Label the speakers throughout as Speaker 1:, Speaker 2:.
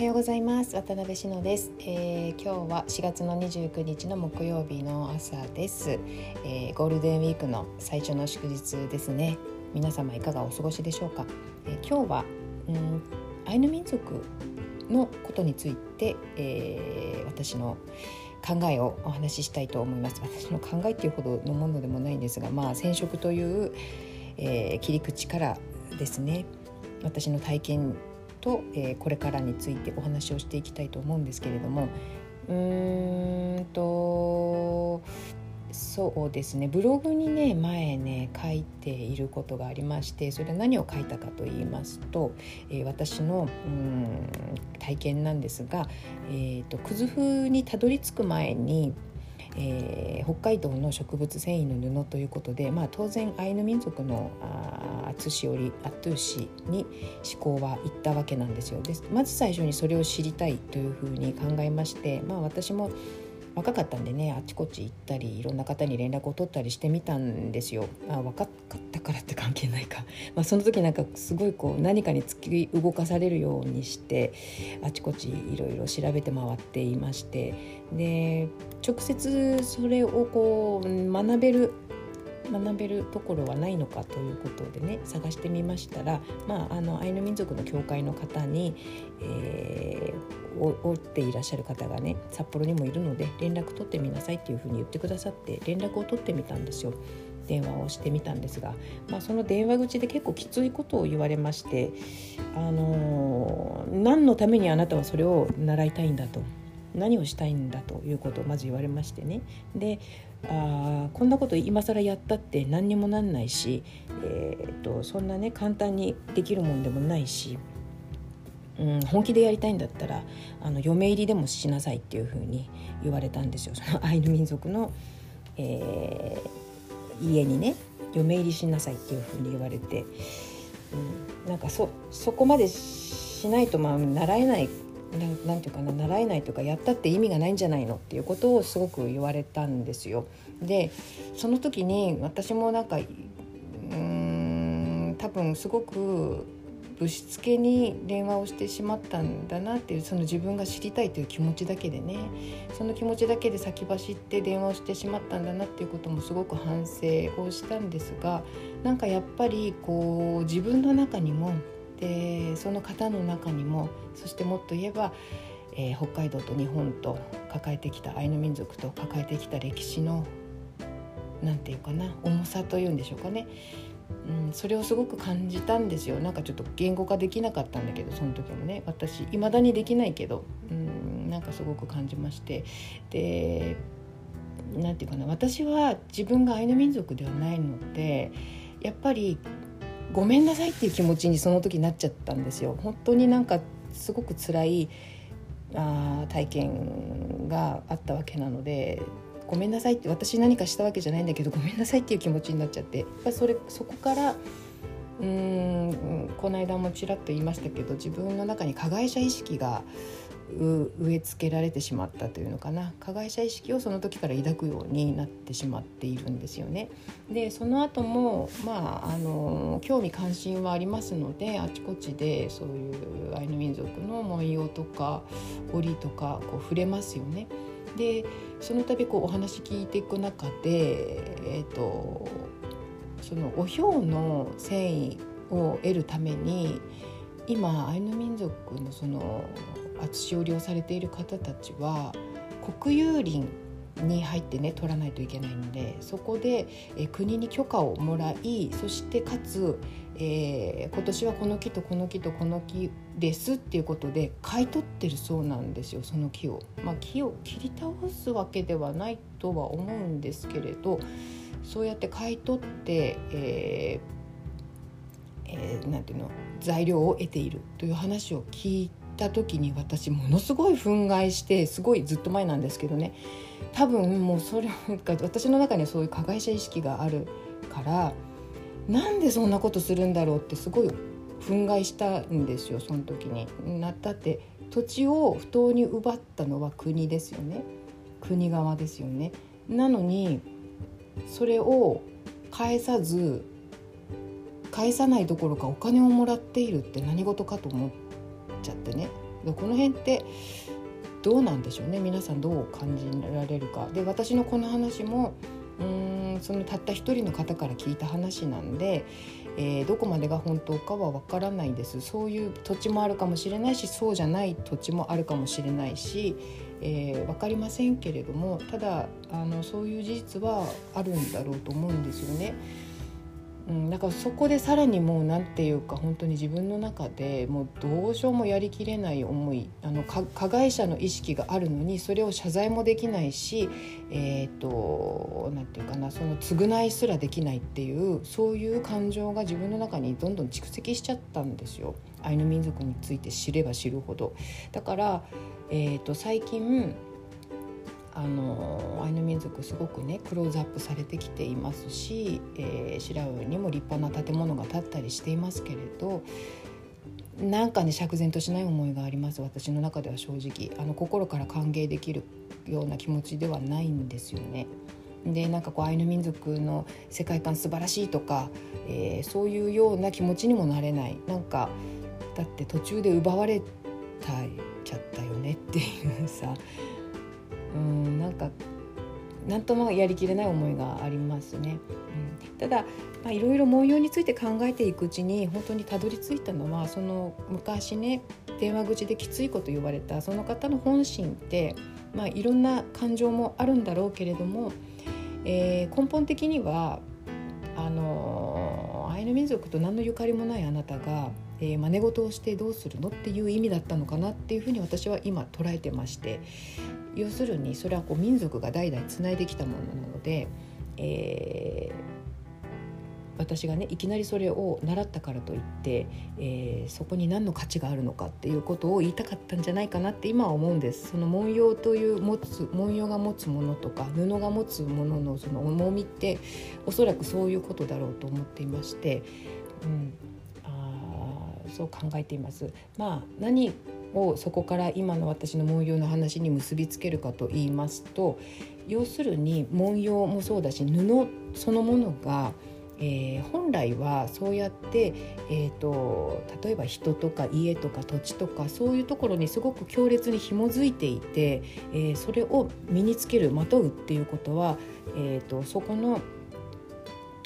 Speaker 1: はようございます。渡辺志乃です、えー、今日は4月の29日の木曜日の朝です、えー、ゴールデンウィークの最初の祝日ですね。皆様いかがお過ごしでしょうか、えー、今日は、うん、アイヌ民族のことについて、え私の考えをお話ししたいと思います。私の考えっていうほどのものでもないんですがまあ染色という、え切り口からですね。私の体験と、えー、これからについてお話をしていきたいと思うんですけれども。うーんとそうですね。ブログにね前ね書いていることがありましてそれは何を書いたかと言いますと、えー、私のうん体験なんですが、えーと、クズフにたどり着く前にえー、北海道の植物繊維の布ということで、まあ、当然アイヌ民族のあツシよりアトゥーシに思考は行ったわけなんですよ。でまず最初にそれを知りたいというふうに考えまして、まあ、私も若かったんでねあちこち行ったりいろんな方に連絡を取ったりしてみたんですよ。あ若かったからって関係ないか、まあ、その時なんかすごいこう何かに突き動かされるようにしてあちこちいろいろ調べて回っていましてで直接それをこう学べる学べるところはないのかということでね探してみましたら、まあ、あのアイヌ民族の教会の方に、えー、おっていらっしゃる方がね札幌にもいるので連絡取ってみなさいっていうふうに言ってくださって連絡を取ってみたんですよ。電話をしてみたんですが、まあ、その電話口で結構きついことを言われまして、あのー、何のためにあなたはそれを習いたいんだと何をしたいんだということをまず言われましてね。であこんなこと今更やったって何にもなんないし、えーと、そんなね簡単にできるもんでもないし、うん、本気でやりたいんだったらあの嫁入りでもしなさいっていうふうに言われたんですよ。そのアイヌ民族の、えー、家にね嫁入りしなさいっていうふうに言われて、うん、なんかそそこまでしないとまあ習えないなんていうかな習えないとかやったって意味がないんじゃないのっていうことをすごく言われたんですよ。でその時に私もなんかうん多分すごくぶしつけに電話をしてしまったんだなっていうその自分が知りたいという気持ちだけでねその気持ちだけで先走って電話をしてしまったんだなっていうこともすごく反省をしたんですがなんかやっぱりこう自分の中にもでその方の中にもそしてもっと言えば、えー、北海道と日本と抱えてきたアイヌ民族と抱えてきた歴史の何て言うかな重さというんでしょうかね、うん、それをすごく感じたんですよ。なんかちょっと言語化できなかったんだけどその時もね。私いまだにできないけど、うん、なんかすごく感じまして。で何て言うかな。私は自分がアイヌ民族ではないのでやっぱりごめんなさいっていう気持ちにその時なっちゃったんですよ。本当になんかすごく辛いあ体験があったわけなのでごめんなさいって私何かしたわけじゃないんだけどごめんなさいっていう気持ちになっちゃってやっぱそれそこからうんこの間もちらっと言いましたけど自分の中に加害者意識が植え付けられてしまったというのかな加害者意識をその時から抱くようになってしまっているんですよね。でその後もまああの興味関心はありますのであちこちでそういうアイヌ民族の文様とか織とかこう触れますよね。でその度こうお話聞いていく中で、えーと、そのおひょうの繊維を得るために今アイヌ民族のその厚織をされている方たちは国有林に入ってね取らないといけないのでそこで、え国に許可をもらいそしてかつ、えー、今年はこの木とこの木とこの木ですっていうことで買い取ってるそうなんですよその木を。まあ、木を切り倒すわけではないとは思うんですけれどそうやって買い取って、えーえー、なんていうの材料を得ているという話を聞いた時に私ものすごい憤慨してすごいずっと前なんですけどね多分もうそれが私の中にはそういう加害者意識があるからなんでそんなことするんだろうってすごい憤慨したんですよその時に。なったって土地を不当に奪ったのは国ですよね国側ですよね。なのにそれを返さず返さないどころかお金をもらっているって何事かと思ってちゃってねこの辺ってどうなんでしょうね皆さんどう感じられるか。で私のこの話もうーんそのたった一人の方から聞いた話なんで、えー、どこまでが本当かはわからないですそういう土地もあるかもしれないしそうじゃない土地もあるかもしれないし、えー、分かりませんけれどもただあのそういう事実はあるんだろうと思うんですよね。うん、だからそこでさらにもう何て言うか本当に自分の中でもうどうしようもやりきれない思いあの加害者の意識があるのにそれを謝罪もできないしえっ、ー、と何て言うかなその償いすらできないっていうそういう感情が自分の中にどんどん蓄積しちゃったんですよアイヌ民族について知れば知るほど。だから、えーと最近あのアイヌ民族すごくねクローズアップされてきていますし、えー、白浦にも立派な建物が建ったりしていますけれどなんかね釈然としない思いがあります私の中では正直。あの心から歓迎できるような気持ちではないんですよね。でなんかこうアイヌ民族の世界観素晴らしいとか、えー、そういうような気持ちにもなれない。なんかだって途中で奪われたちゃったよねっていうさ。うんなんか何ともやりきれない思いがありますね。うん、ただいろいろ文様について考えていくうちに本当にたどり着いたのはその昔ね電話口できついこと言われたその方の本心って、まあ、いろんな感情もあるんだろうけれども、えー、根本的にはあのアイヌ民族と何のゆかりもないあなたが、えー、真似事をしてどうするのっていう意味だったのかなっていうふうに私は今捉えてまして要するにそれはこう民族が代々つないできたものなので、えー、私がねいきなりそれを習ったからといって、えー、そこに何の価値があるのかっていうことを言いたかったんじゃないかなって今は思うんです。その文様という持つ文様が持つものとか布が持つもののその重みっておそらくそういうことだろうと思っていまして、うん、そう考えています。まあ何をそこから今の私の文様の話に結びつけるかと言いますと要するに文様もそうだし布そのものが、えー、本来はそうやって、えーと、例えば人とか家とか土地とかそういうところにすごく強烈に紐づいていて、えー、それを身につけるまとうっていうことは、えーとそこの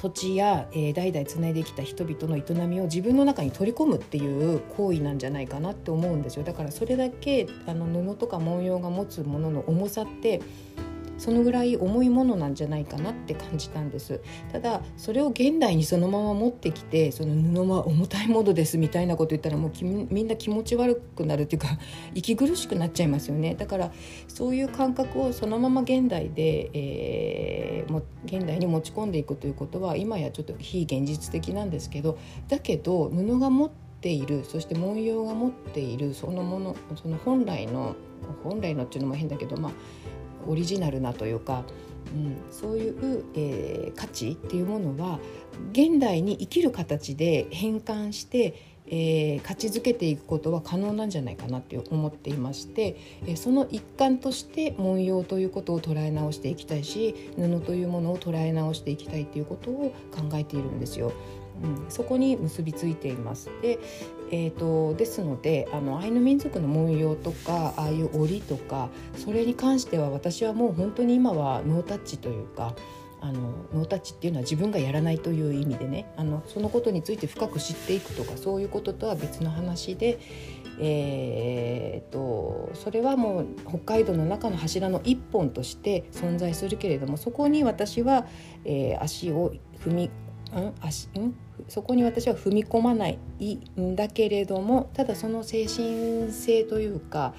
Speaker 1: 土地や、えー、代々つないできた人々の営みを自分の中に取り込むっていう行為なんじゃないかなって思うんですよ。だからそれだけあの布とか文様が持つものの重さってそのぐらい重いものなんじゃないかなって感じたんです。ただそれを現代にそのまま持ってきてその布は重たいものですみたいなこと言ったらもうみんな気持ち悪くなるっていうか 息苦しくなっちゃいますよね。だからそういう感覚をそのまま現代で、えー、も現代に持ち込んでいくということは今やちょっと非現実的なんですけどだけど布が持っているそして文様が持っているそのものその本来の本来のっていうのも変だけどまあオリジナルなというか、うん、そういう、えー、価値っていうものは現代に生きる形で変換して、えー、価値づけていくことは可能なんじゃないかなって思っていまして、えー、その一環として文様ということを捉え直していきたいし布というものを捉え直していきたいっていうことを考えているんですよ。うん、そこに結びついています。で、えーと、ですのであのアイヌ民族の文様とかああいう織とかそれに関しては私はもう本当に今はノータッチというか。あのノータッチっていうのは自分がやらないという意味でねあのそのことについて深く知っていくとかそういうこととは別の話で、えーと、それはもう北海道の中の柱の一本として存在するけれどもそこに私は、えー、足を踏みん？足？ん？そこに私は踏み込まないんだけれどもただその精神性というか、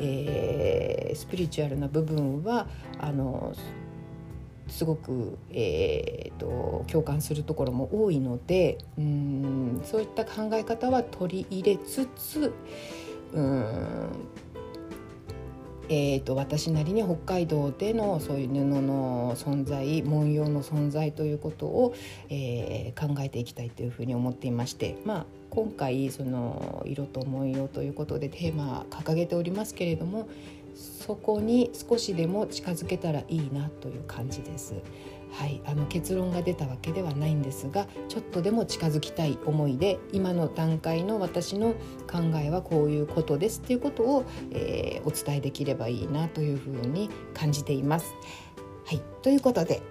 Speaker 1: えー、スピリチュアルな部分はあのすごく、えーと、共感するところも多いのでうんそういった考え方は取り入れつつうんえーと、私なりに北海道でのそういう布の存在文様の存在ということを、えー、考えていきたいというふうに思っていまして、まあ、今回その色と文様ということでテーマ掲げておりますけれどもそこに少しでも近づけたらいいなという感じです。はい、あの結論が出たわけではないんですがちょっとでも近づきたい思いで今の段階の私の考えはこういうことですっていうことを、えー、お伝えできればいいなというふうに感じています。はい、ということで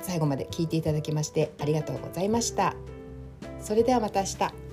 Speaker 1: 最後まで聞いていただきましてありがとうございました。それではまた明日。